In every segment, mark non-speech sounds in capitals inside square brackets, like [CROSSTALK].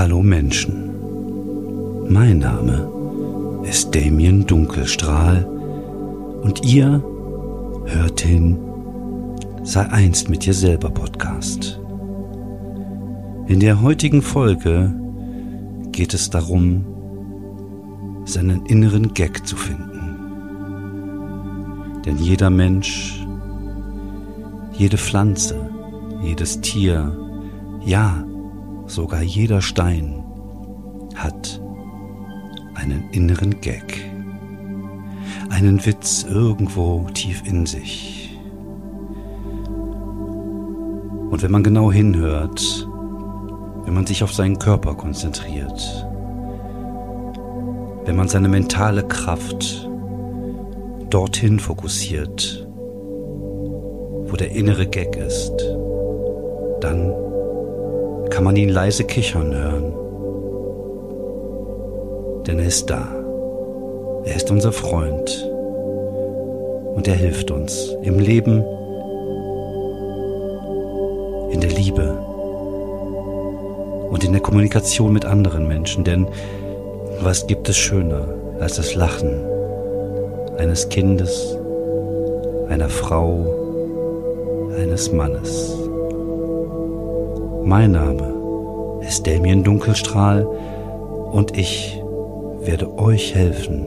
Hallo Menschen. Mein Name ist Damien Dunkelstrahl und ihr hört den Sei einst mit dir selber Podcast. In der heutigen Folge geht es darum, seinen inneren Gag zu finden. Denn jeder Mensch, jede Pflanze, jedes Tier, ja, sogar jeder Stein hat einen inneren Gag, einen Witz irgendwo tief in sich. Und wenn man genau hinhört, wenn man sich auf seinen Körper konzentriert, wenn man seine mentale Kraft dorthin fokussiert, wo der innere Gag ist, dann kann man ihn leise kichern hören. Denn er ist da. Er ist unser Freund. Und er hilft uns im Leben, in der Liebe und in der Kommunikation mit anderen Menschen. Denn was gibt es schöner als das Lachen eines Kindes, einer Frau, eines Mannes? Mein Name ist Damien Dunkelstrahl und ich werde euch helfen,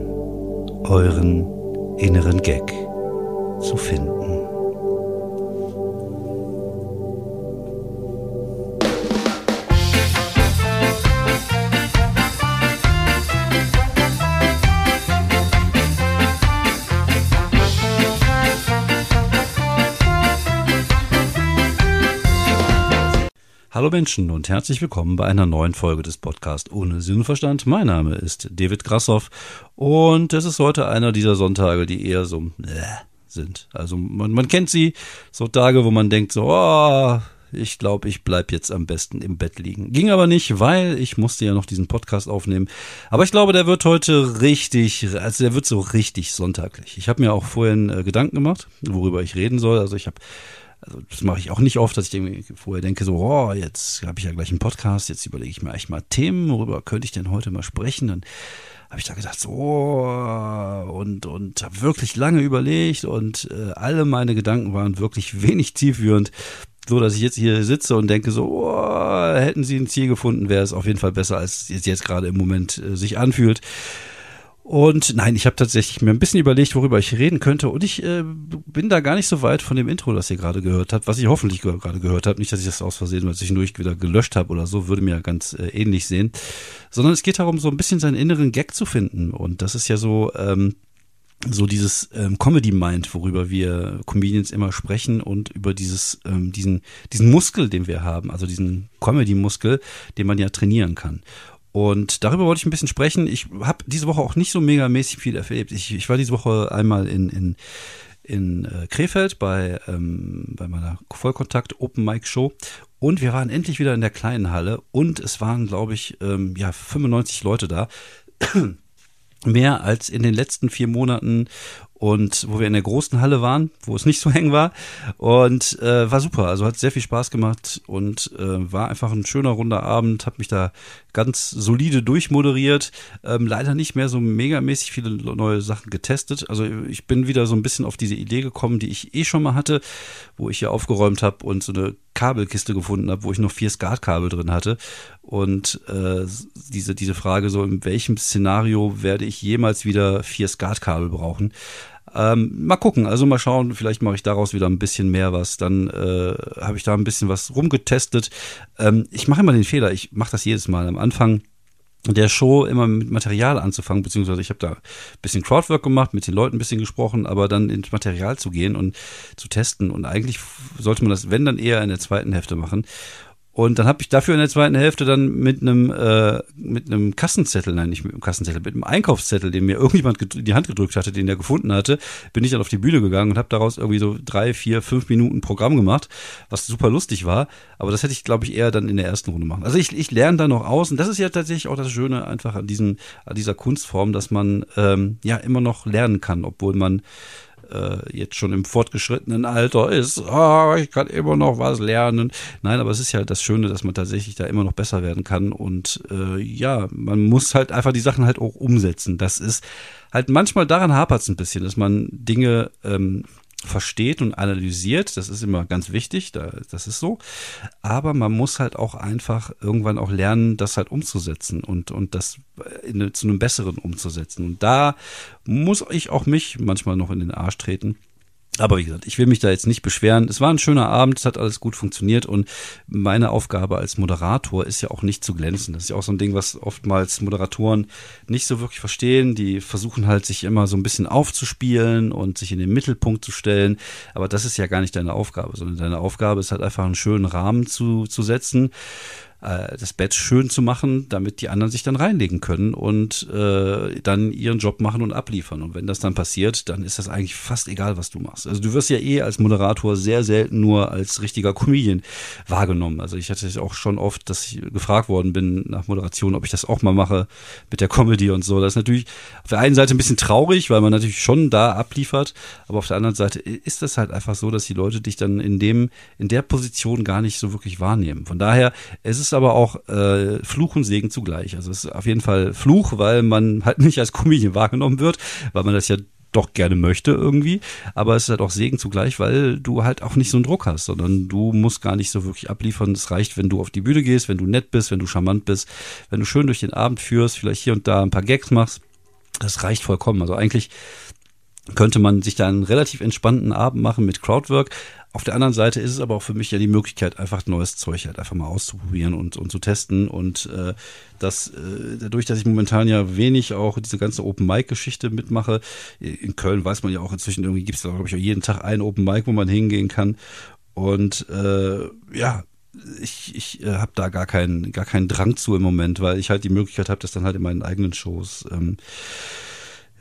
euren inneren Gag zu finden. Hallo Menschen und herzlich willkommen bei einer neuen Folge des Podcasts ohne Sinn. Mein Name ist David Grassoff und es ist heute einer dieser Sonntage, die eher so äh, sind. Also man, man kennt sie, so Tage, wo man denkt so, oh, ich glaube, ich bleib jetzt am besten im Bett liegen. Ging aber nicht, weil ich musste ja noch diesen Podcast aufnehmen. Aber ich glaube, der wird heute richtig, also der wird so richtig sonntaglich. Ich habe mir auch vorhin äh, Gedanken gemacht, worüber ich reden soll. Also ich habe also das mache ich auch nicht oft, dass ich vorher denke, so, oh, jetzt habe ich ja gleich einen Podcast, jetzt überlege ich mir echt mal Themen, worüber könnte ich denn heute mal sprechen? Dann habe ich da gedacht, so, und, und habe wirklich lange überlegt und äh, alle meine Gedanken waren wirklich [LAUGHS] wenig tiefführend, so dass ich jetzt hier sitze und denke so, oh, hätten sie ein Ziel gefunden, wäre es auf jeden Fall besser, als es jetzt gerade im Moment äh, sich anfühlt. Und nein, ich habe tatsächlich mir ein bisschen überlegt, worüber ich reden könnte. Und ich äh, bin da gar nicht so weit von dem Intro, das ihr gerade gehört habt, was ich hoffentlich gerade gehört habt. Nicht, dass ich das aus Versehen mal zwischendurch wieder gelöscht habe oder so, würde mir ja ganz äh, ähnlich sehen. Sondern es geht darum, so ein bisschen seinen inneren Gag zu finden. Und das ist ja so, ähm, so dieses ähm, Comedy Mind, worüber wir Comedians immer sprechen und über dieses ähm, diesen diesen Muskel, den wir haben, also diesen Comedy Muskel, den man ja trainieren kann. Und darüber wollte ich ein bisschen sprechen. Ich habe diese Woche auch nicht so megamäßig viel erlebt. Ich, ich war diese Woche einmal in, in, in äh, Krefeld bei, ähm, bei meiner Vollkontakt Open Mic Show und wir waren endlich wieder in der kleinen Halle und es waren, glaube ich, ähm, ja 95 Leute da. [CLEARS THROAT] Mehr als in den letzten vier Monaten und wo wir in der großen Halle waren, wo es nicht so [LAUGHS] eng war und äh, war super. Also hat sehr viel Spaß gemacht und äh, war einfach ein schöner runder Abend. Habe mich da ganz solide durchmoderiert. Ähm, leider nicht mehr so megamäßig viele neue Sachen getestet. Also ich bin wieder so ein bisschen auf diese Idee gekommen, die ich eh schon mal hatte, wo ich hier aufgeräumt habe und so eine Kabelkiste gefunden habe, wo ich noch vier Skatkabel drin hatte. Und äh, diese, diese Frage so, in welchem Szenario werde ich jemals wieder vier Skatkabel brauchen? Ähm, mal gucken, also mal schauen, vielleicht mache ich daraus wieder ein bisschen mehr was. Dann äh, habe ich da ein bisschen was rumgetestet. Ähm, ich mache immer den Fehler, ich mache das jedes Mal am Anfang der Show immer mit Material anzufangen, beziehungsweise ich habe da ein bisschen Crowdwork gemacht, mit den Leuten ein bisschen gesprochen, aber dann ins Material zu gehen und zu testen. Und eigentlich sollte man das, wenn dann eher in der zweiten Hälfte machen. Und dann habe ich dafür in der zweiten Hälfte dann mit einem äh, mit einem Kassenzettel, nein, nicht mit einem Kassenzettel, mit einem Einkaufszettel, den mir irgendjemand in die Hand gedrückt hatte, den der gefunden hatte, bin ich dann auf die Bühne gegangen und habe daraus irgendwie so drei, vier, fünf Minuten Programm gemacht, was super lustig war. Aber das hätte ich, glaube ich, eher dann in der ersten Runde machen. Also ich, ich lerne da noch aus und das ist ja tatsächlich auch das Schöne einfach an diesem an dieser Kunstform, dass man ähm, ja immer noch lernen kann, obwohl man äh, jetzt schon im fortgeschrittenen Alter ist, oh, ich kann immer noch was lernen. Nein, aber es ist ja das Schöne, dass man tatsächlich da immer noch besser werden kann. Und äh, ja, man muss halt einfach die Sachen halt auch umsetzen. Das ist halt manchmal daran hapert es ein bisschen, dass man Dinge ähm, versteht und analysiert. Das ist immer ganz wichtig, da, das ist so. Aber man muss halt auch einfach irgendwann auch lernen, das halt umzusetzen und, und das in, zu einem besseren umzusetzen. Und da muss ich auch mich manchmal noch in den Arsch treten aber wie gesagt, ich will mich da jetzt nicht beschweren. Es war ein schöner Abend, es hat alles gut funktioniert und meine Aufgabe als Moderator ist ja auch nicht zu glänzen. Das ist ja auch so ein Ding, was oftmals Moderatoren nicht so wirklich verstehen. Die versuchen halt sich immer so ein bisschen aufzuspielen und sich in den Mittelpunkt zu stellen. Aber das ist ja gar nicht deine Aufgabe, sondern deine Aufgabe ist halt einfach einen schönen Rahmen zu, zu setzen äh, das Bett schön zu machen, damit die anderen sich dann reinlegen können und äh, dann ihren Job machen und abliefern. Und wenn das dann passiert, dann ist das eigentlich fast egal, was du machst. Also du wirst ja eh als Moderator sehr selten nur als richtiger Comedian wahrgenommen. Also ich hatte auch schon oft, dass ich gefragt worden bin nach Moderation, ob ich das auch mal mache mit der Comedy und so. Das ist natürlich auf der einen Seite ein bisschen traurig, weil man natürlich schon da abliefert, aber auf der anderen Seite ist das halt einfach so, dass die Leute dich dann in dem, in der Position gar nicht so wirklich wahrnehmen. Von daher, es ist aber auch äh, Fluch und Segen zugleich. Also es ist auf jeden Fall Fluch, weil man halt nicht als Comedian [LAUGHS] wahrgenommen wird, weil man das ja doch gerne möchte irgendwie, aber es ist halt auch Segen zugleich, weil du halt auch nicht so einen Druck hast, sondern du musst gar nicht so wirklich abliefern. Es reicht, wenn du auf die Bühne gehst, wenn du nett bist, wenn du charmant bist, wenn du schön durch den Abend führst, vielleicht hier und da ein paar Gags machst. Das reicht vollkommen. Also eigentlich könnte man sich da einen relativ entspannten Abend machen mit Crowdwork, auf der anderen Seite ist es aber auch für mich ja die Möglichkeit, einfach neues Zeug halt einfach mal auszuprobieren und, und zu testen. Und äh, das, äh, dadurch, dass ich momentan ja wenig auch diese ganze Open-Mic-Geschichte mitmache, in Köln weiß man ja auch inzwischen, irgendwie gibt es da, glaube ich, auch jeden Tag einen Open-Mic, wo man hingehen kann. Und äh, ja, ich, ich äh, habe da gar keinen, gar keinen Drang zu im Moment, weil ich halt die Möglichkeit habe, das dann halt in meinen eigenen Shows ähm,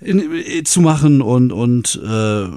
in, in, zu machen und, und äh,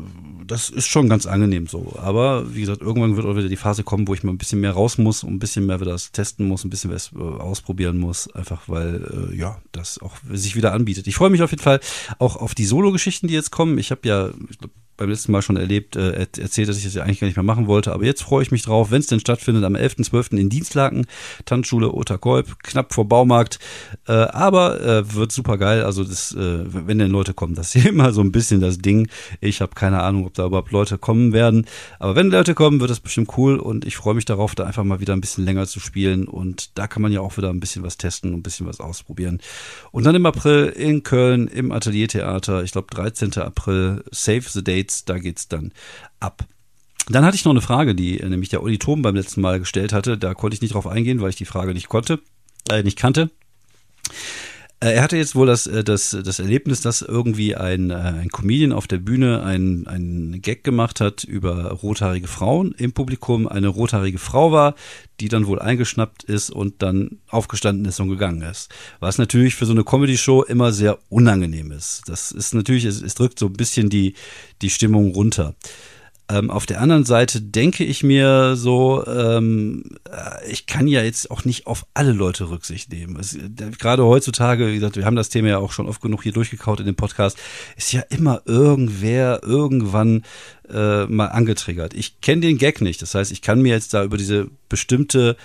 das ist schon ganz angenehm so. Aber wie gesagt, irgendwann wird auch wieder die Phase kommen, wo ich mal ein bisschen mehr raus muss und ein bisschen mehr wieder das testen muss, ein bisschen was äh, ausprobieren muss, einfach weil äh, ja das auch sich wieder anbietet. Ich freue mich auf jeden Fall auch auf die Solo-Geschichten, die jetzt kommen. Ich habe ja, ich glaub, beim letzten Mal schon erlebt, äh, erzählt, dass ich das ja eigentlich gar nicht mehr machen wollte. Aber jetzt freue ich mich drauf, wenn es denn stattfindet, am 11.12. in Dienstlaken, Tanzschule Oterkolb, knapp vor Baumarkt. Äh, aber äh, wird super geil. Also das, äh, wenn denn Leute kommen, das ist [LAUGHS] immer so ein bisschen das Ding. Ich habe keine Ahnung, ob da überhaupt Leute kommen werden. Aber wenn Leute kommen, wird das bestimmt cool und ich freue mich darauf, da einfach mal wieder ein bisschen länger zu spielen. Und da kann man ja auch wieder ein bisschen was testen und ein bisschen was ausprobieren. Und dann im April in Köln im Ateliertheater, ich glaube 13. April, Save the Date States, da geht's dann ab. Dann hatte ich noch eine Frage, die äh, nämlich der Uli Thom beim letzten Mal gestellt hatte. Da konnte ich nicht drauf eingehen, weil ich die Frage nicht konnte, äh, nicht kannte. Äh, er hatte jetzt wohl das, äh, das, das Erlebnis, dass irgendwie ein, ein Comedian auf der Bühne einen, einen Gag gemacht hat über rothaarige Frauen im Publikum. Eine rothaarige Frau war, die dann wohl eingeschnappt ist und dann aufgestanden ist und gegangen ist. Was natürlich für so eine Comedy-Show immer sehr unangenehm ist. Das ist natürlich, es, es drückt so ein bisschen die, die Stimmung runter. Ähm, auf der anderen Seite denke ich mir so, ähm, äh, ich kann ja jetzt auch nicht auf alle Leute Rücksicht nehmen. Es, gerade heutzutage, wie gesagt, wir haben das Thema ja auch schon oft genug hier durchgekaut in dem Podcast, ist ja immer irgendwer irgendwann äh, mal angetriggert. Ich kenne den Gag nicht, das heißt, ich kann mir jetzt da über diese bestimmte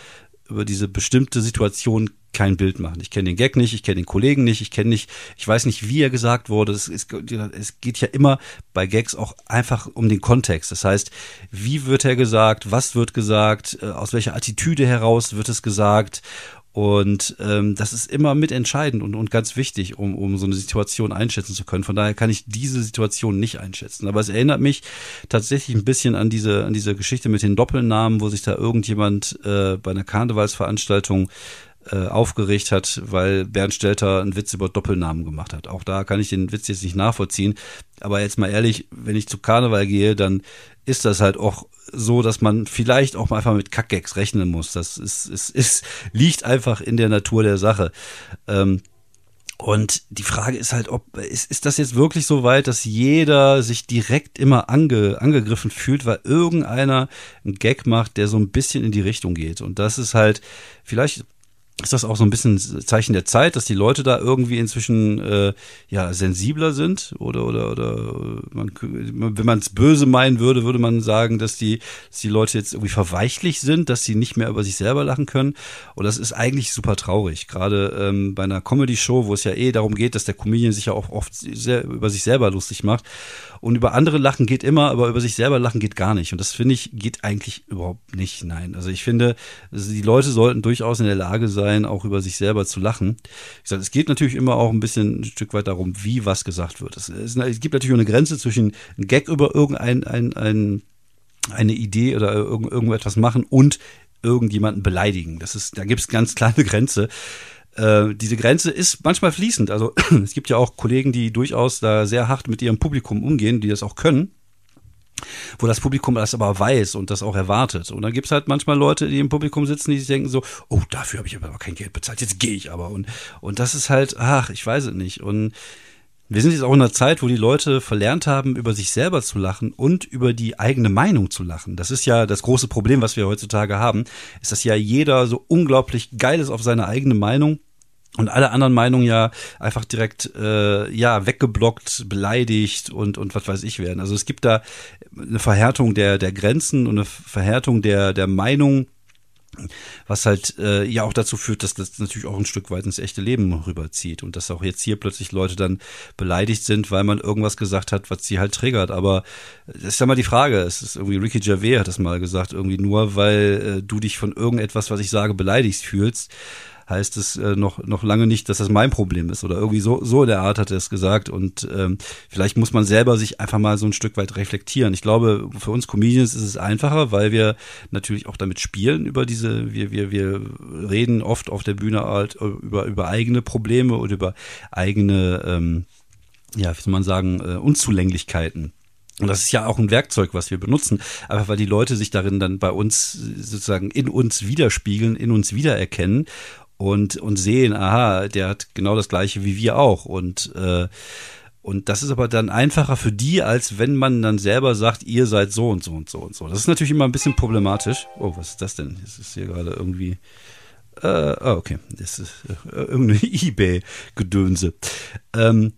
über diese bestimmte Situation kein Bild machen. Ich kenne den Gag nicht, ich kenne den Kollegen nicht, ich kenne nicht, ich weiß nicht, wie er gesagt wurde. Es, ist, es geht ja immer bei Gags auch einfach um den Kontext. Das heißt, wie wird er gesagt, was wird gesagt, äh, aus welcher Attitüde heraus wird es gesagt und ähm, das ist immer mitentscheidend und, und ganz wichtig, um, um so eine Situation einschätzen zu können. Von daher kann ich diese Situation nicht einschätzen. Aber es erinnert mich tatsächlich ein bisschen an diese, an diese Geschichte mit den Doppelnamen, wo sich da irgendjemand äh, bei einer Karnevalsveranstaltung äh, aufgeregt hat, weil Bernd Stelter einen Witz über Doppelnamen gemacht hat. Auch da kann ich den Witz jetzt nicht nachvollziehen. Aber jetzt mal ehrlich, wenn ich zu Karneval gehe, dann ist das halt auch so, dass man vielleicht auch mal einfach mit Kackgags rechnen muss. Das ist, ist, ist, liegt einfach in der Natur der Sache. Ähm, und die Frage ist halt, ob ist, ist das jetzt wirklich so weit, dass jeder sich direkt immer ange, angegriffen fühlt, weil irgendeiner einen Gag macht, der so ein bisschen in die Richtung geht. Und das ist halt vielleicht ist das auch so ein bisschen Zeichen der Zeit, dass die Leute da irgendwie inzwischen äh, ja sensibler sind oder oder oder man, wenn man es böse meinen würde, würde man sagen, dass die dass die Leute jetzt irgendwie verweichlich sind, dass sie nicht mehr über sich selber lachen können. Und das ist eigentlich super traurig. Gerade ähm, bei einer Comedy-Show, wo es ja eh darum geht, dass der Comedian sich ja auch oft sehr über sich selber lustig macht. Und über andere lachen geht immer, aber über sich selber lachen geht gar nicht. Und das finde ich geht eigentlich überhaupt nicht. Nein, also ich finde, die Leute sollten durchaus in der Lage sein auch über sich selber zu lachen. Ich sage, es geht natürlich immer auch ein bisschen ein Stück weit darum, wie was gesagt wird. Es, es, es gibt natürlich eine Grenze zwischen ein Gag über irgendein ein, ein, eine Idee oder irgend, irgendetwas machen und irgendjemanden beleidigen. Das ist, da gibt es ganz kleine [LAUGHS] Grenze äh, diese Grenze ist manchmal fließend. Also [CLEARS THROAT] es gibt ja auch Kollegen, die durchaus da sehr hart mit ihrem Publikum umgehen, die das auch können wo das Publikum das aber weiß und das auch erwartet. Und dann gibt's halt manchmal Leute, die im Publikum sitzen, die sich denken so, oh, dafür habe ich aber kein Geld bezahlt, jetzt gehe ich aber. Und, und das ist halt, ach, ich weiß es nicht. Und wir sind jetzt auch in einer Zeit, wo die Leute verlernt haben, über sich selber zu lachen und über die eigene Meinung zu lachen. Das ist ja das große Problem, was wir heutzutage haben, ist, dass ja jeder so unglaublich geil ist auf seine eigene Meinung und alle anderen Meinungen ja einfach direkt äh, ja weggeblockt, beleidigt und und was weiß ich werden. Also es gibt da eine Verhärtung der der Grenzen und eine Verhärtung der der Meinung, was halt äh, ja auch dazu führt, dass das natürlich auch ein Stück weit ins echte Leben rüberzieht und dass auch jetzt hier plötzlich Leute dann beleidigt sind, weil man irgendwas gesagt hat, was sie halt triggert. Aber das ist ja mal die Frage. Es ist irgendwie Ricky Gervais hat das mal gesagt, irgendwie nur weil äh, du dich von irgendetwas, was ich sage, beleidigt fühlst, heißt es äh, noch, noch lange nicht, dass das mein Problem ist. Oder irgendwie so, so in der Art hat er es gesagt. Und ähm, vielleicht muss man selber sich einfach mal so ein Stück weit reflektieren. Ich glaube, für uns Comedians ist es einfacher, weil wir natürlich auch damit spielen über diese, wir, wir, wir reden oft auf der Bühne halt über, über eigene Probleme und über eigene, ähm, ja, wie soll man sagen, äh, Unzulänglichkeiten. Und das ist ja auch ein Werkzeug, was wir benutzen, einfach weil die Leute sich darin dann bei uns sozusagen in uns widerspiegeln, in uns wiedererkennen und, und sehen, aha, der hat genau das gleiche wie wir auch. Und, äh, und das ist aber dann einfacher für die, als wenn man dann selber sagt, ihr seid so und so und so und so. Das ist natürlich immer ein bisschen problematisch. Oh, was ist das denn? Das ist hier gerade irgendwie. Äh, oh, okay. Das ist äh, irgendeine [LAUGHS] Ebay-Gedönse. Ähm,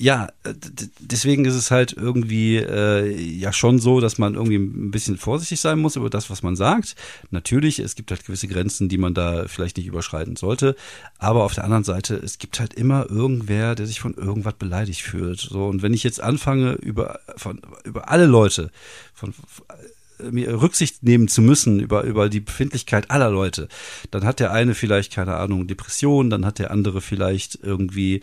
ja, äh, deswegen ist es halt irgendwie äh, ja schon so, dass man irgendwie ein bisschen vorsichtig sein muss über das, was man sagt. Natürlich, es gibt halt gewisse Grenzen, die man da vielleicht nicht überschreiten sollte. Aber auf der anderen Seite, es gibt halt immer irgendwer, der sich von irgendwas beleidigt fühlt. So und wenn ich jetzt anfange über von über alle Leute von Rücksicht nehmen zu müssen über, über die Befindlichkeit aller Leute. Dann hat der eine vielleicht, keine Ahnung, Depression, dann hat der andere vielleicht irgendwie,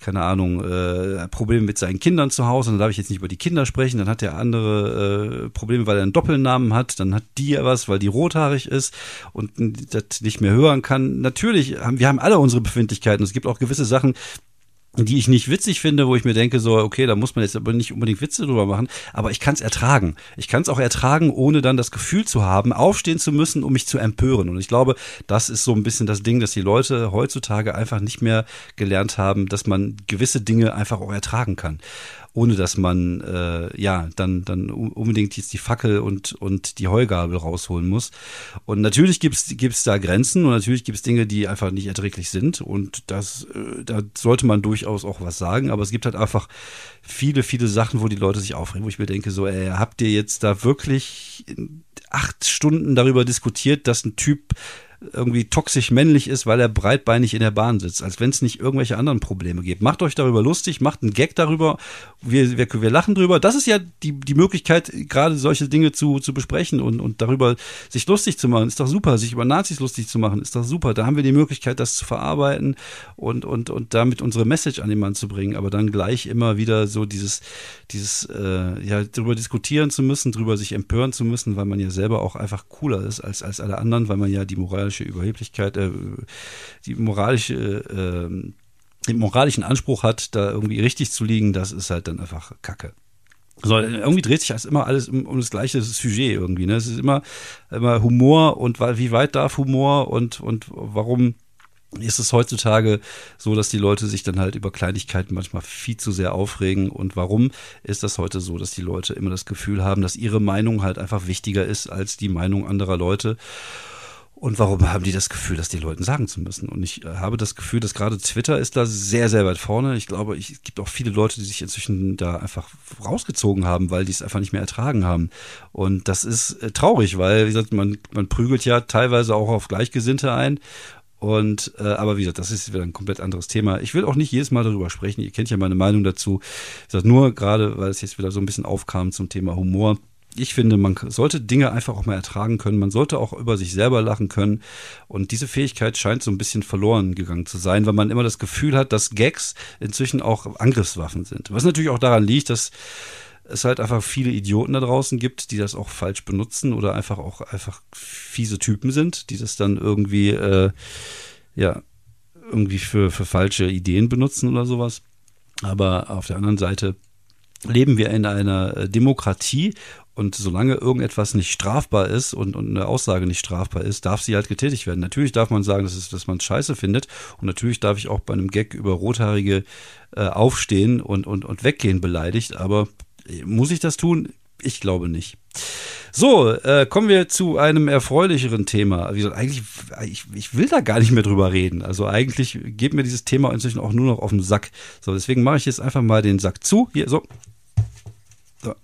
keine Ahnung, äh, Probleme mit seinen Kindern zu Hause, dann darf ich jetzt nicht über die Kinder sprechen, dann hat der andere äh, Probleme, weil er einen Doppelnamen hat, dann hat die ja was, weil die rothaarig ist und das nicht mehr hören kann. Natürlich, haben, wir haben alle unsere Befindlichkeiten. Es gibt auch gewisse Sachen, die ich nicht witzig finde, wo ich mir denke, so, okay, da muss man jetzt aber nicht unbedingt Witze drüber machen, aber ich kann es ertragen. Ich kann es auch ertragen, ohne dann das Gefühl zu haben, aufstehen zu müssen, um mich zu empören. Und ich glaube, das ist so ein bisschen das Ding, dass die Leute heutzutage einfach nicht mehr gelernt haben, dass man gewisse Dinge einfach auch ertragen kann ohne dass man äh, ja dann dann unbedingt jetzt die Fackel und und die Heugabel rausholen muss. Und natürlich gibt's gibt's da Grenzen und natürlich gibt's Dinge, die einfach nicht erträglich sind und das äh, da sollte man durchaus auch was sagen. Aber es gibt halt einfach viele viele Sachen, wo die Leute sich aufregen, wo ich mir denke so, ey, habt ihr jetzt da wirklich acht Stunden darüber diskutiert, dass ein Typ irgendwie toxisch männlich ist, weil er breitbeinig in der Bahn sitzt, als wenn es nicht irgendwelche anderen Probleme gibt. Macht euch darüber lustig, macht einen Gag darüber, wir, wir, wir lachen drüber. Das ist ja die, die Möglichkeit, gerade solche Dinge zu, zu besprechen und, und darüber sich lustig zu machen. Ist doch super, sich über Nazis lustig zu machen, ist doch super. Da haben wir die Möglichkeit, das zu verarbeiten und, und, und damit unsere Message an den Mann zu bringen, aber dann gleich immer wieder so dieses, dieses, äh, ja, darüber diskutieren zu müssen, darüber sich empören zu müssen, weil man ja selber auch einfach cooler ist als, als alle anderen, weil man ja die moralische Überheblichkeit, äh, die moralische, äh, den moralischen Anspruch hat, da irgendwie richtig zu liegen, das ist halt dann einfach Kacke. So, irgendwie dreht sich das immer alles um, um das gleiche Sujet irgendwie. Ne? Es ist immer, immer Humor und wie weit darf Humor und, und warum ist es heutzutage so, dass die Leute sich dann halt über Kleinigkeiten manchmal viel zu sehr aufregen. Und warum ist das heute so, dass die Leute immer das Gefühl haben, dass ihre Meinung halt einfach wichtiger ist als die Meinung anderer Leute? Und warum haben die das Gefühl, das den Leuten sagen zu müssen? Und ich äh, habe das Gefühl, dass gerade Twitter ist da sehr, sehr weit vorne. Ich glaube, es gibt auch viele Leute, die sich inzwischen da einfach rausgezogen haben, weil die es einfach nicht mehr ertragen haben. Und das ist äh, traurig, weil, wie gesagt, man, man prügelt ja teilweise auch auf Gleichgesinnte ein. Und äh, aber wie gesagt, das ist wieder ein komplett anderes Thema. Ich will auch nicht jedes Mal darüber sprechen. Ihr kennt ja meine Meinung dazu. Wie gesagt, nur gerade, weil es jetzt wieder so ein bisschen aufkam zum Thema Humor ich finde, man sollte Dinge einfach auch mal ertragen können. Man sollte auch über sich selber lachen können. Und diese Fähigkeit scheint so ein bisschen verloren gegangen zu sein, weil man immer das Gefühl hat, dass Gags inzwischen auch Angriffswaffen sind. Was natürlich auch daran liegt, dass es halt einfach viele Idioten da draußen gibt, die das auch falsch benutzen oder einfach auch einfach fiese Typen sind, die das dann irgendwie, äh, ja, irgendwie für, für falsche Ideen benutzen oder sowas. Aber auf der anderen Seite leben wir in einer äh, Demokratie und solange irgendetwas nicht strafbar ist und, und eine Aussage nicht strafbar ist, darf sie halt getätigt werden. Natürlich darf man sagen, dass, es, dass man scheiße findet. Und natürlich darf ich auch bei einem Gag über Rothaarige äh, aufstehen und, und, und weggehen beleidigt. Aber äh, muss ich das tun? Ich glaube nicht. So, äh, kommen wir zu einem erfreulicheren Thema. Wie gesagt, eigentlich, ich, ich will da gar nicht mehr drüber reden. Also eigentlich geht mir dieses Thema inzwischen auch nur noch auf den Sack. So, deswegen mache ich jetzt einfach mal den Sack zu. Hier, so,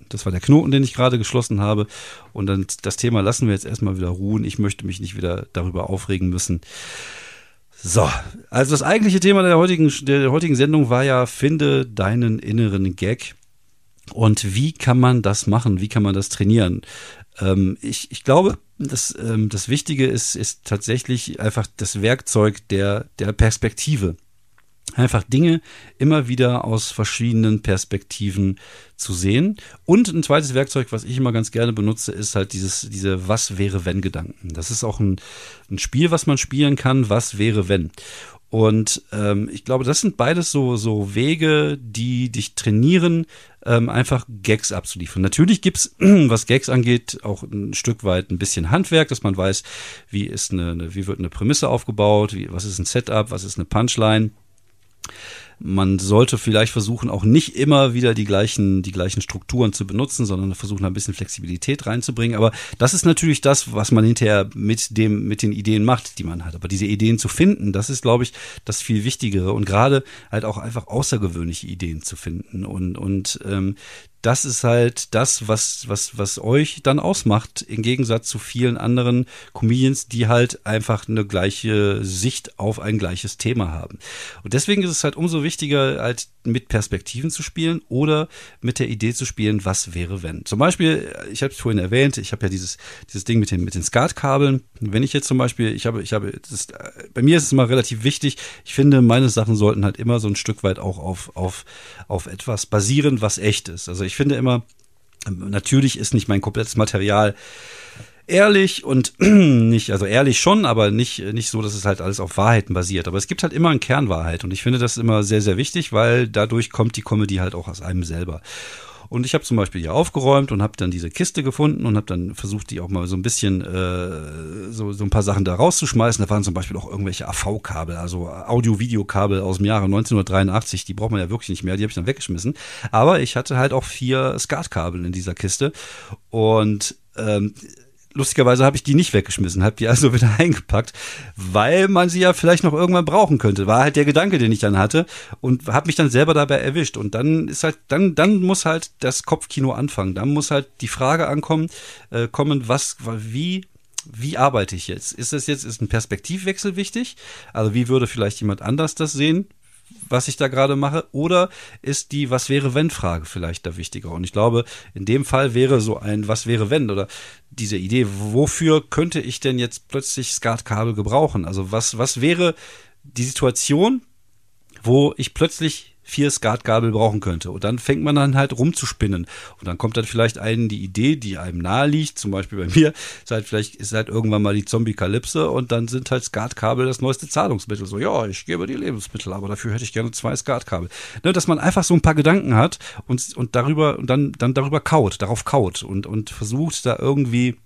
das war der Knoten, den ich gerade geschlossen habe. Und dann das Thema lassen wir jetzt erstmal wieder ruhen. Ich möchte mich nicht wieder darüber aufregen müssen. So, also das eigentliche Thema der heutigen, der heutigen Sendung war ja, finde deinen inneren Gag. Und wie kann man das machen? Wie kann man das trainieren? Ähm, ich, ich glaube, das, ähm, das Wichtige ist, ist tatsächlich einfach das Werkzeug der, der Perspektive einfach Dinge immer wieder aus verschiedenen Perspektiven zu sehen. Und ein zweites Werkzeug, was ich immer ganz gerne benutze, ist halt dieses, diese Was wäre wenn Gedanken. Das ist auch ein, ein Spiel, was man spielen kann. Was wäre wenn? Und ähm, ich glaube, das sind beides so, so Wege, die dich trainieren, ähm, einfach Gags abzuliefern. Natürlich gibt's, [CLEARS THROAT] was Gags angeht, auch ein Stück weit ein bisschen Handwerk, dass man weiß, wie ist eine, eine wie wird eine Prämisse aufgebaut, wie, was ist ein Setup, was ist eine Punchline man sollte vielleicht versuchen, auch nicht immer wieder die gleichen, die gleichen Strukturen zu benutzen, sondern versuchen, ein bisschen Flexibilität reinzubringen. Aber das ist natürlich das, was man hinterher mit dem, mit den Ideen macht, die man hat. Aber diese Ideen zu finden, das ist, glaube ich, das viel Wichtigere und gerade halt auch einfach außergewöhnliche Ideen zu finden und, und ähm, das ist halt das, was, was, was euch dann ausmacht, im Gegensatz zu vielen anderen Comedians, die halt einfach eine gleiche Sicht auf ein gleiches Thema haben. Und deswegen ist es halt umso wichtiger, halt mit Perspektiven zu spielen oder mit der Idee zu spielen, was wäre wenn. Zum Beispiel, ich habe es vorhin erwähnt, ich habe ja dieses, dieses Ding mit den, mit den Skatkabeln. Wenn ich jetzt zum Beispiel, ich habe, ich habe, das, bei mir ist es immer relativ wichtig, ich finde, meine Sachen sollten halt immer so ein Stück weit auch auf, auf, auf etwas basieren, was echt ist. Also ich finde immer, natürlich ist nicht mein komplettes Material ehrlich und [CLEARS THROAT] nicht, also ehrlich schon, aber nicht, nicht so, dass es halt alles auf Wahrheiten basiert. Aber es gibt halt immer eine Kernwahrheit und ich finde das immer sehr, sehr wichtig, weil dadurch kommt die Comedy halt auch aus einem selber. Und ich habe zum Beispiel hier aufgeräumt und habe dann diese Kiste gefunden und habe dann versucht, die auch mal so ein bisschen, äh, so, so ein paar Sachen da rauszuschmeißen. Da waren zum Beispiel auch irgendwelche AV-Kabel, also Audio-Video-Kabel aus dem Jahre 1983. Die braucht man ja wirklich nicht mehr, die habe ich dann weggeschmissen. Aber ich hatte halt auch vier Skatkabel in dieser Kiste und ähm, lustigerweise habe ich die nicht weggeschmissen, habe die also [LAUGHS] wieder eingepackt, weil man sie ja vielleicht noch irgendwann brauchen könnte. War halt der Gedanke, den ich dann hatte und habe mich dann selber dabei erwischt. Und dann ist halt, dann, dann muss halt das Kopfkino anfangen. Dann muss halt die Frage ankommen, äh, kommen, was, wie wie arbeite ich jetzt? Ist das jetzt, ist ein Perspektivwechsel wichtig? Also wie würde vielleicht jemand anders das sehen? Was ich da gerade mache, oder ist die Was wäre wenn Frage vielleicht da wichtiger? Und ich glaube, in dem Fall wäre so ein Was wäre wenn oder diese Idee, wofür könnte ich denn jetzt plötzlich Skatkabel gebrauchen? Also was, was wäre die Situation, wo ich plötzlich vier Skatkabel brauchen könnte. Und dann fängt man dann halt rumzuspinnen. Und dann kommt dann vielleicht einen die Idee, die einem nahe liegt, zum Beispiel bei mir, ist halt vielleicht ist halt irgendwann mal die Zombie-Kalypse und dann sind halt Skatkabel das neueste Zahlungsmittel. So, ja, ich gebe die Lebensmittel, aber dafür hätte ich gerne zwei Skatkabel. Ne, dass man einfach so ein paar Gedanken hat und, und darüber, und dann, dann darüber kaut, darauf kaut und, und versucht da irgendwie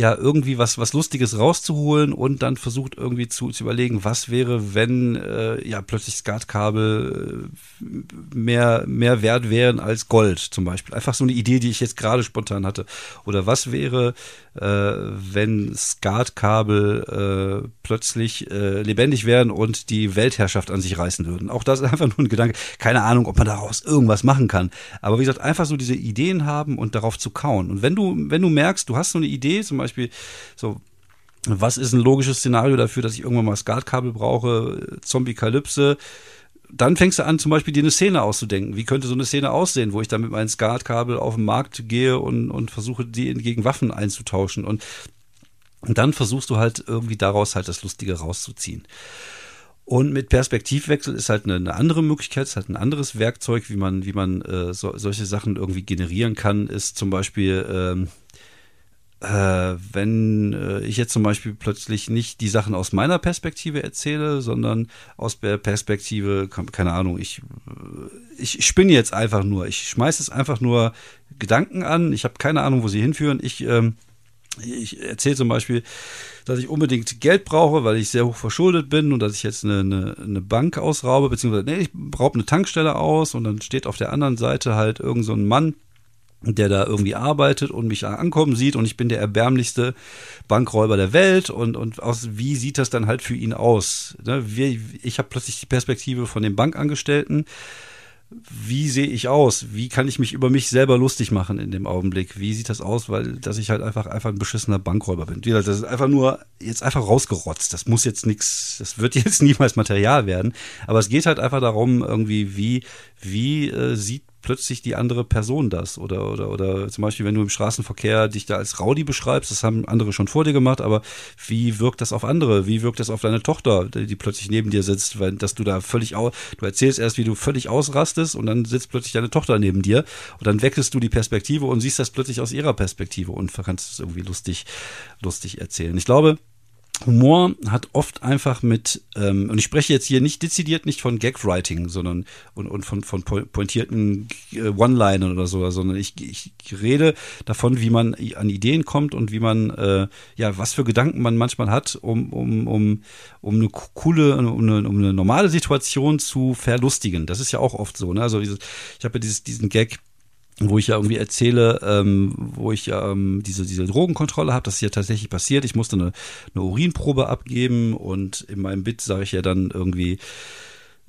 ja irgendwie was was Lustiges rauszuholen und dann versucht irgendwie zu, zu überlegen, was wäre, wenn äh, ja plötzlich Skatkabel äh, mehr mehr wert wären als Gold zum Beispiel. Einfach so eine Idee, die ich jetzt gerade spontan hatte. Oder was wäre, äh, wenn Skatkabel äh, plötzlich äh, lebendig werden und die Weltherrschaft an sich reißen würden. Auch das ist einfach nur ein Gedanke. Keine Ahnung, ob man daraus irgendwas machen kann. Aber wie gesagt, einfach so diese Ideen haben und darauf zu kauen. Und wenn du, wenn du merkst, du hast so eine Idee, zum Beispiel so was ist ein logisches Szenario dafür, dass ich irgendwann mal Skatkabel brauche, Zombie-Kalypse, dann fängst du an, zum Beispiel dir eine Szene auszudenken. Wie könnte so eine Szene aussehen, wo ich dann mit meinem Skatkabel auf den Markt gehe und, und versuche, die gegen Waffen einzutauschen. Und, und dann versuchst du halt irgendwie daraus halt das Lustige rauszuziehen. Und mit Perspektivwechsel ist halt eine, eine andere Möglichkeit, ist halt ein anderes Werkzeug, wie man, wie man äh, so, solche Sachen irgendwie generieren kann, ist zum Beispiel, ähm, äh, wenn äh, ich jetzt zum Beispiel plötzlich nicht die Sachen aus meiner Perspektive erzähle, sondern aus der Perspektive, keine Ahnung, ich, äh, ich spinne jetzt einfach nur. Ich schmeiße es einfach nur Gedanken an. Ich habe keine Ahnung, wo sie hinführen. Ich, ähm, ich erzähle zum Beispiel, dass ich unbedingt Geld brauche, weil ich sehr hoch verschuldet bin und dass ich jetzt eine, eine, eine Bank ausraube, beziehungsweise nee, ich raube eine Tankstelle aus und dann steht auf der anderen Seite halt irgend so ein Mann, der da irgendwie arbeitet und mich ankommen sieht und ich bin der erbärmlichste Bankräuber der Welt und, und aus, wie sieht das dann halt für ihn aus? Ne? Wie, ich habe plötzlich die Perspektive von dem Bankangestellten. Wie sehe ich aus? Wie kann ich mich über mich selber lustig machen in dem Augenblick? Wie sieht das aus? Weil, dass ich halt einfach, einfach ein beschissener Bankräuber bin. Das ist einfach nur jetzt einfach rausgerotzt. Das muss jetzt nichts, das wird [LAUGHS] jetzt niemals Material werden. Aber es geht halt einfach darum, irgendwie, wie, wie äh, sieht plötzlich die andere Person das. Oder, oder, oder zum Beispiel, wenn du im Straßenverkehr dich da als Rowdy beschreibst, das haben andere schon vor dir gemacht, aber wie wirkt das auf andere? Wie wirkt das auf deine Tochter, die plötzlich neben dir sitzt, weil dass du da völlig aus, du erzählst erst, wie du völlig ausrastest und dann sitzt plötzlich deine Tochter neben dir und dann wechselst du die Perspektive und siehst das plötzlich aus ihrer Perspektive und kannst es irgendwie lustig, lustig erzählen. Ich glaube, Humor hat oft einfach mit, ähm, und ich spreche jetzt hier nicht dezidiert nicht von Gag-Writing, sondern und, und von, von pointierten äh, One-Linern oder so, sondern ich, ich rede davon, wie man an Ideen kommt und wie man, äh, ja, was für Gedanken man manchmal hat, um, um, um, um eine coole, um eine, um eine normale Situation zu verlustigen. Das ist ja auch oft so, ne? Also dieses, ich habe ja dieses, diesen Gag, wo ich ja irgendwie erzähle, ähm, wo ich ja ähm, diese, diese Drogenkontrolle habe, das ist ja tatsächlich passiert. Ich musste eine, eine Urinprobe abgeben und in meinem Bit sage ich ja dann irgendwie,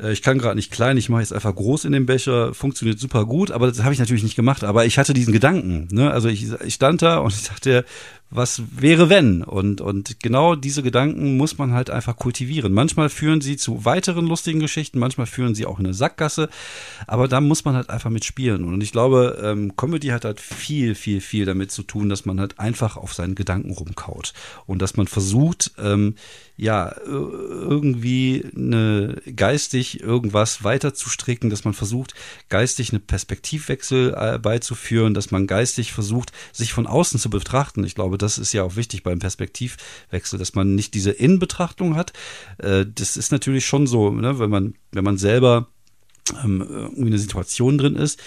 äh, ich kann gerade nicht klein, ich mache jetzt einfach groß in dem Becher, funktioniert super gut, aber das habe ich natürlich nicht gemacht. Aber ich hatte diesen Gedanken. Ne? Also ich, ich stand da und [LAUGHS] ich dachte, was wäre wenn? Und, und genau diese Gedanken muss man halt einfach kultivieren. Manchmal führen sie zu weiteren lustigen Geschichten, manchmal führen sie auch in eine Sackgasse, aber da muss man halt einfach mitspielen. Und ich glaube, ähm, Comedy hat halt viel, viel, viel damit zu tun, dass man halt einfach auf seinen Gedanken rumkaut und dass man versucht, ähm, ja, irgendwie eine, geistig irgendwas weiterzustricken, dass man versucht, geistig eine Perspektivwechsel äh, beizuführen, dass man geistig versucht, sich von außen zu betrachten. Ich glaube, das ist ja auch wichtig beim Perspektivwechsel, dass man nicht diese Innenbetrachtung hat. Äh, das ist natürlich schon so, ne, wenn man, wenn man selber ähm, irgendwie eine Situation drin ist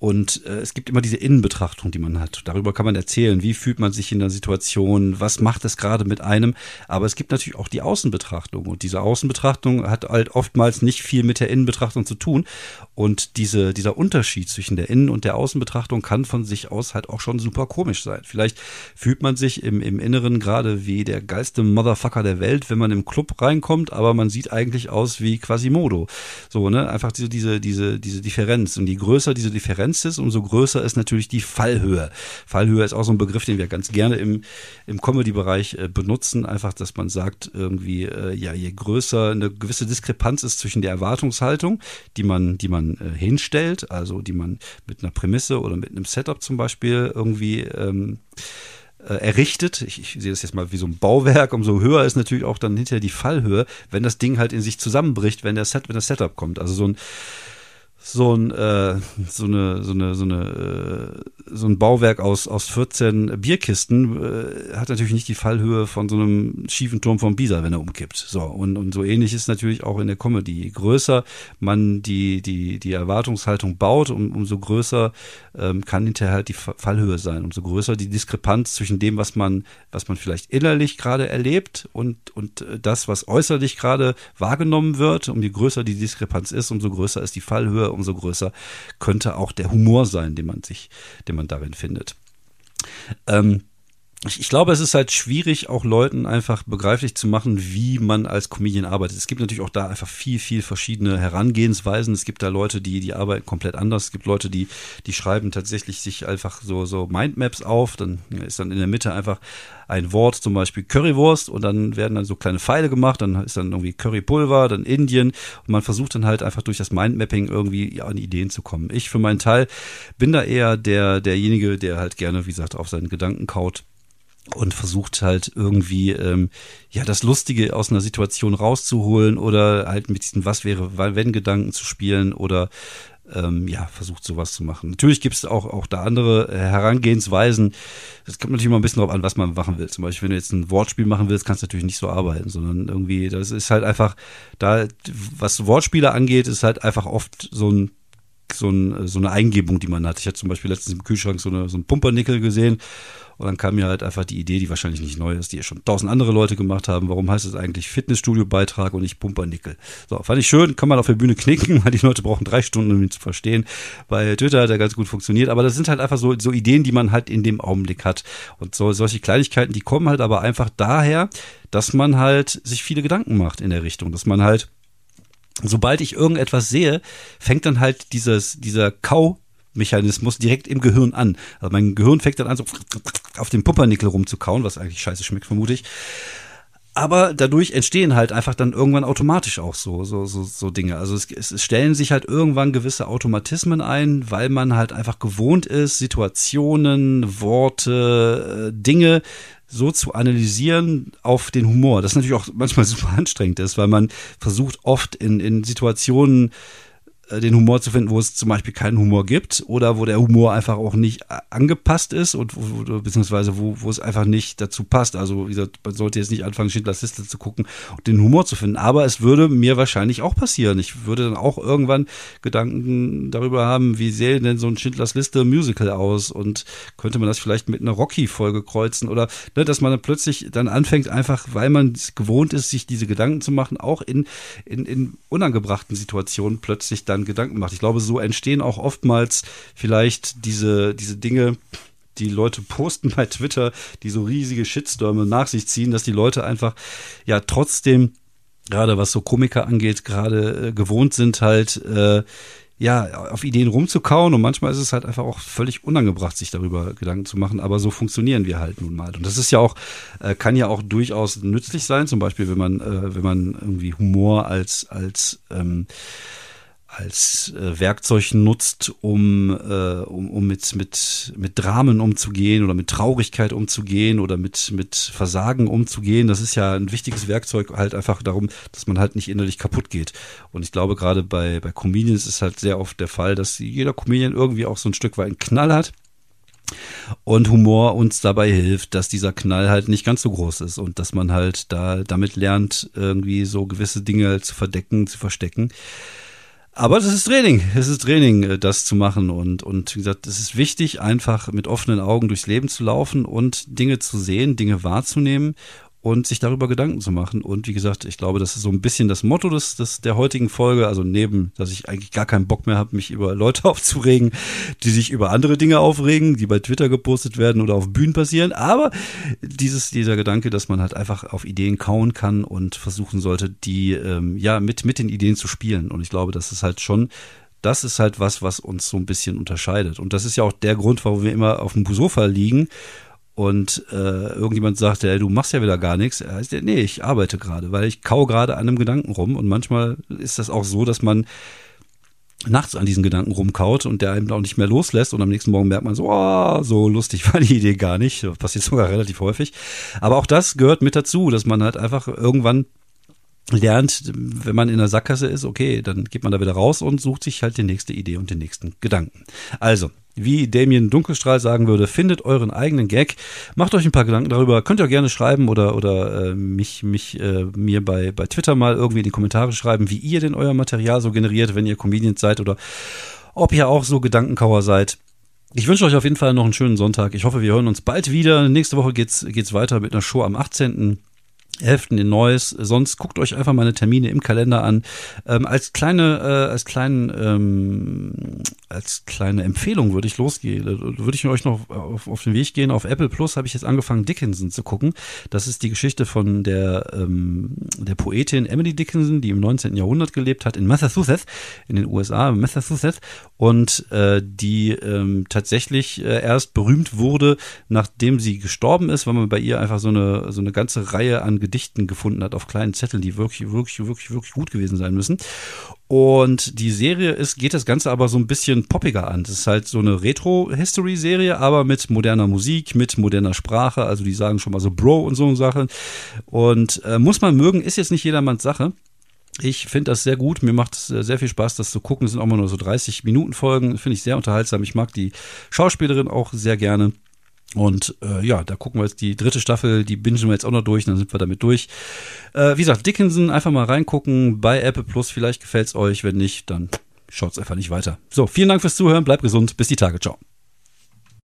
und äh, es gibt immer diese Innenbetrachtung, die man hat. Darüber kann man erzählen, wie fühlt man sich in der Situation, was macht es gerade mit einem. Aber es gibt natürlich auch die Außenbetrachtung. Und diese Außenbetrachtung hat halt oftmals nicht viel mit der Innenbetrachtung zu tun. Und diese, dieser Unterschied zwischen der Innen- und der Außenbetrachtung kann von sich aus halt auch schon super komisch sein. Vielleicht fühlt man sich im, im Inneren gerade wie der geilste Motherfucker der Welt, wenn man im Club reinkommt, aber man sieht eigentlich aus wie Quasimodo. So, ne? Einfach diese, diese, diese, diese Differenz. Und je größer diese Differenz begrenzt ist, umso größer ist natürlich die Fallhöhe. Fallhöhe ist auch so ein Begriff, den wir ganz gerne im, im Comedy-Bereich äh, benutzen. Einfach, dass man sagt, irgendwie, äh, ja, je größer eine gewisse Diskrepanz ist zwischen der Erwartungshaltung, die man, die man äh, hinstellt, also die man mit einer Prämisse oder mit einem Setup zum Beispiel irgendwie ähm, äh, errichtet. Ich, ich sehe das jetzt mal wie so ein Bauwerk. Umso höher ist natürlich auch dann hinterher die Fallhöhe, wenn das Ding halt in sich zusammenbricht, wenn der Set, wenn das Setup kommt. Also so ein so ein äh, so eine so eine so eine äh, so ein Bauwerk aus aus 14 Bierkisten äh, hat natürlich nicht die Fallhöhe von so einem schiefen Turm von Pisa, wenn er umkippt. So und und so ähnlich ist natürlich auch in der Comedy. Je größer man die die die Erwartungshaltung baut, um, umso größer ähm, kann hinterher halt die Fallhöhe sein, umso größer die Diskrepanz zwischen dem, was man was man vielleicht innerlich gerade erlebt und und äh, das, was äußerlich gerade wahrgenommen wird. Um je größer die Diskrepanz ist, umso größer ist die Fallhöhe umso größer könnte auch der Humor sein, den man sich, den man darin findet. Ähm, ich, glaube, es ist halt schwierig, auch Leuten einfach begreiflich zu machen, wie man als Comedian arbeitet. Es gibt natürlich auch da einfach viel, viel verschiedene Herangehensweisen. Es gibt da Leute, die, die arbeiten komplett anders. Es gibt Leute, die, die schreiben tatsächlich sich einfach so, so Mindmaps auf. Dann ist dann in der Mitte einfach ein Wort, zum Beispiel Currywurst, und dann werden dann so kleine Pfeile gemacht. Dann ist dann irgendwie Currypulver, dann Indien. Und man versucht dann halt einfach durch das Mindmapping irgendwie an Ideen zu kommen. Ich für meinen Teil bin da eher der, derjenige, der halt gerne, wie gesagt, auf seinen Gedanken kaut und versucht halt irgendwie ähm, ja das Lustige aus einer Situation rauszuholen oder halt mit diesen was wäre wenn Gedanken zu spielen oder ähm, ja versucht sowas zu machen. Natürlich gibt es auch auch da andere äh, Herangehensweisen. Es kommt natürlich immer ein bisschen drauf an, was man machen will. Zum Beispiel wenn du jetzt ein Wortspiel machen willst, kannst du natürlich nicht so arbeiten, sondern irgendwie das ist halt einfach da was Wortspiele angeht, ist halt einfach oft so ein so, ein, so eine Eingebung, die man hat. Ich hatte zum Beispiel letztens im Kühlschrank so, eine, so einen Pumpernickel gesehen und dann kam mir halt einfach die Idee, die wahrscheinlich nicht neu ist, die ja schon tausend andere Leute gemacht haben. Warum heißt es eigentlich Fitnessstudio-Beitrag und nicht Pumpernickel? So, fand ich schön, kann man auf der Bühne knicken, [LAUGHS] weil die Leute brauchen drei Stunden, um ihn zu verstehen. Bei Twitter hat er ganz gut funktioniert, aber das sind halt einfach so, so Ideen, die man halt in dem Augenblick hat. Und so, solche Kleinigkeiten, die kommen halt aber einfach daher, dass man halt sich viele Gedanken macht in der Richtung, dass man halt sobald ich irgendetwas sehe, fängt dann halt dieses, dieser Kau Mechanismus direkt im Gehirn an. Also mein Gehirn fängt dann an, so auf dem Pumpernickel rumzukauen, was eigentlich scheiße schmeckt, vermute ich. Aber dadurch entstehen halt einfach dann irgendwann automatisch auch so, so, so, so Dinge. Also es, es stellen sich halt irgendwann gewisse Automatismen ein, weil man halt einfach gewohnt ist, Situationen, Worte, äh, Dinge so zu analysieren auf den Humor. Das natürlich auch manchmal [LAUGHS] super anstrengend ist, weil man versucht oft in, in Situationen den Humor zu finden, wo es zum Beispiel keinen Humor gibt oder wo der Humor einfach auch nicht angepasst ist und wo, beziehungsweise wo, wo es einfach nicht dazu passt. Also wie gesagt, man sollte jetzt nicht anfangen, Schindlers Liste zu gucken und den Humor zu finden. Aber es würde mir wahrscheinlich auch passieren. Ich würde dann auch irgendwann Gedanken darüber haben, wie sähe denn so ein Schindlers Liste Musical aus und könnte man das vielleicht mit einer Rocky-Folge kreuzen oder ne, dass man dann plötzlich dann anfängt, einfach weil man gewohnt ist, sich diese Gedanken zu machen, auch in, in, in unangebrachten Situationen plötzlich dann dann Gedanken macht. Ich glaube, so entstehen auch oftmals vielleicht diese, diese Dinge, die Leute posten bei Twitter, die so riesige Shitstürme nach sich ziehen, dass die Leute einfach ja trotzdem, gerade was so Komiker angeht, gerade äh, gewohnt sind, halt äh, ja, auf Ideen rumzukauen und manchmal ist es halt einfach auch völlig unangebracht, sich darüber Gedanken zu machen, aber so funktionieren wir halt nun mal. Und das ist ja auch, äh, kann ja auch durchaus nützlich sein, zum Beispiel, wenn man, äh, wenn man irgendwie Humor als, als ähm, als äh, Werkzeug nutzt, um, äh, um, um mit, mit, mit Dramen umzugehen oder mit Traurigkeit umzugehen oder mit, mit Versagen umzugehen. Das ist ja ein wichtiges Werkzeug halt einfach darum, dass man halt nicht innerlich kaputt geht. Und ich glaube, gerade bei, bei Comedians ist halt sehr oft der Fall, dass jeder Comedian irgendwie auch so ein Stück weit einen Knall hat. Und Humor uns dabei hilft, dass dieser Knall halt nicht ganz so groß ist und dass man halt da damit lernt, irgendwie so gewisse Dinge zu verdecken, zu verstecken. Aber das ist Training. Es ist Training, äh, das zu machen. Und, und wie gesagt, es ist wichtig, einfach mit offenen Augen durchs Leben zu laufen und Dinge zu sehen, Dinge wahrzunehmen und sich darüber Gedanken zu machen. Und wie gesagt, ich glaube, das ist so ein bisschen das Motto des, des, der heutigen Folge. Also neben, dass ich eigentlich gar keinen Bock mehr habe, mich über Leute [LAUGHS] aufzuregen, die sich über andere Dinge aufregen, die bei Twitter gepostet werden oder auf Bühnen passieren. Aber dieses, dieser Gedanke, dass man halt einfach auf Ideen kauen kann und versuchen sollte, die ähm, ja mit, mit den Ideen zu spielen. Und ich glaube, das ist halt schon das ist halt was, was uns so ein bisschen unterscheidet. Und das ist ja auch der Grund, warum wir immer auf dem Sofa liegen und äh, irgendjemand sagt, ja, du machst ja wieder gar nichts, er heißt, nee, ich arbeite gerade, weil ich kau gerade an einem Gedanken rum. Und manchmal ist das auch so, dass man nachts an diesen Gedanken rumkaut und der einem auch nicht mehr loslässt und am nächsten Morgen merkt man so, oh, so lustig [LAUGHS] war die Idee gar nicht, das passiert sogar relativ häufig, aber auch das gehört mit dazu, dass man halt einfach irgendwann lernt, wenn man in der Sackgasse ist, okay, dann geht man da wieder raus und sucht sich halt die nächste Idee und den nächsten Gedanken. Also, wie Damien Dunkelstrahl sagen würde, findet euren eigenen Gag, macht euch ein paar Gedanken darüber, könnt ihr auch gerne schreiben oder oder äh, mich mich äh, mir bei bei Twitter mal irgendwie in die Kommentare schreiben, wie ihr denn euer Material so generiert, wenn ihr Comedians seid oder ob ihr auch so Gedankenkauer seid. Ich wünsche euch auf jeden Fall noch einen schönen Sonntag. Ich hoffe, wir hören uns bald wieder. Nächste Woche geht's geht's weiter mit einer Show am 18. 11. in Neues. Sonst guckt euch einfach meine Termine im Kalender an. Ähm, als kleine, äh, als kleinen, ähm, als kleine Empfehlung würde ich losgehen, würde ich euch noch auf, auf den Weg gehen. Auf Apple Plus habe ich jetzt angefangen, Dickinson zu gucken. Das ist die Geschichte von der, ähm, der Poetin Emily Dickinson, die im 19. Jahrhundert gelebt hat, in Massachusetts, in den USA, Massachusetts, und äh, die ähm, tatsächlich äh, erst berühmt wurde, nachdem sie gestorben ist, weil man bei ihr einfach so eine, so eine ganze Reihe an Gedichten gefunden hat auf kleinen Zetteln, die wirklich, wirklich, wirklich, wirklich gut gewesen sein müssen. Und die Serie ist, geht das Ganze aber so ein bisschen poppiger an. Das ist halt so eine Retro-History-Serie, aber mit moderner Musik, mit moderner Sprache. Also die sagen schon mal so Bro und so Sachen. Und äh, muss man mögen, ist jetzt nicht jedermanns Sache. Ich finde das sehr gut. Mir macht es äh, sehr viel Spaß, das zu gucken. Es sind auch mal nur so 30 Minuten Folgen. Finde ich sehr unterhaltsam. Ich mag die Schauspielerin auch sehr gerne. Und äh, ja, da gucken wir jetzt die dritte Staffel, die bingen wir jetzt auch noch durch, dann sind wir damit durch. Äh, wie gesagt, Dickinson, einfach mal reingucken bei Apple Plus, vielleicht gefällt's euch, wenn nicht, dann schaut's einfach nicht weiter. So, vielen Dank fürs Zuhören, bleibt gesund, bis die Tage, ciao.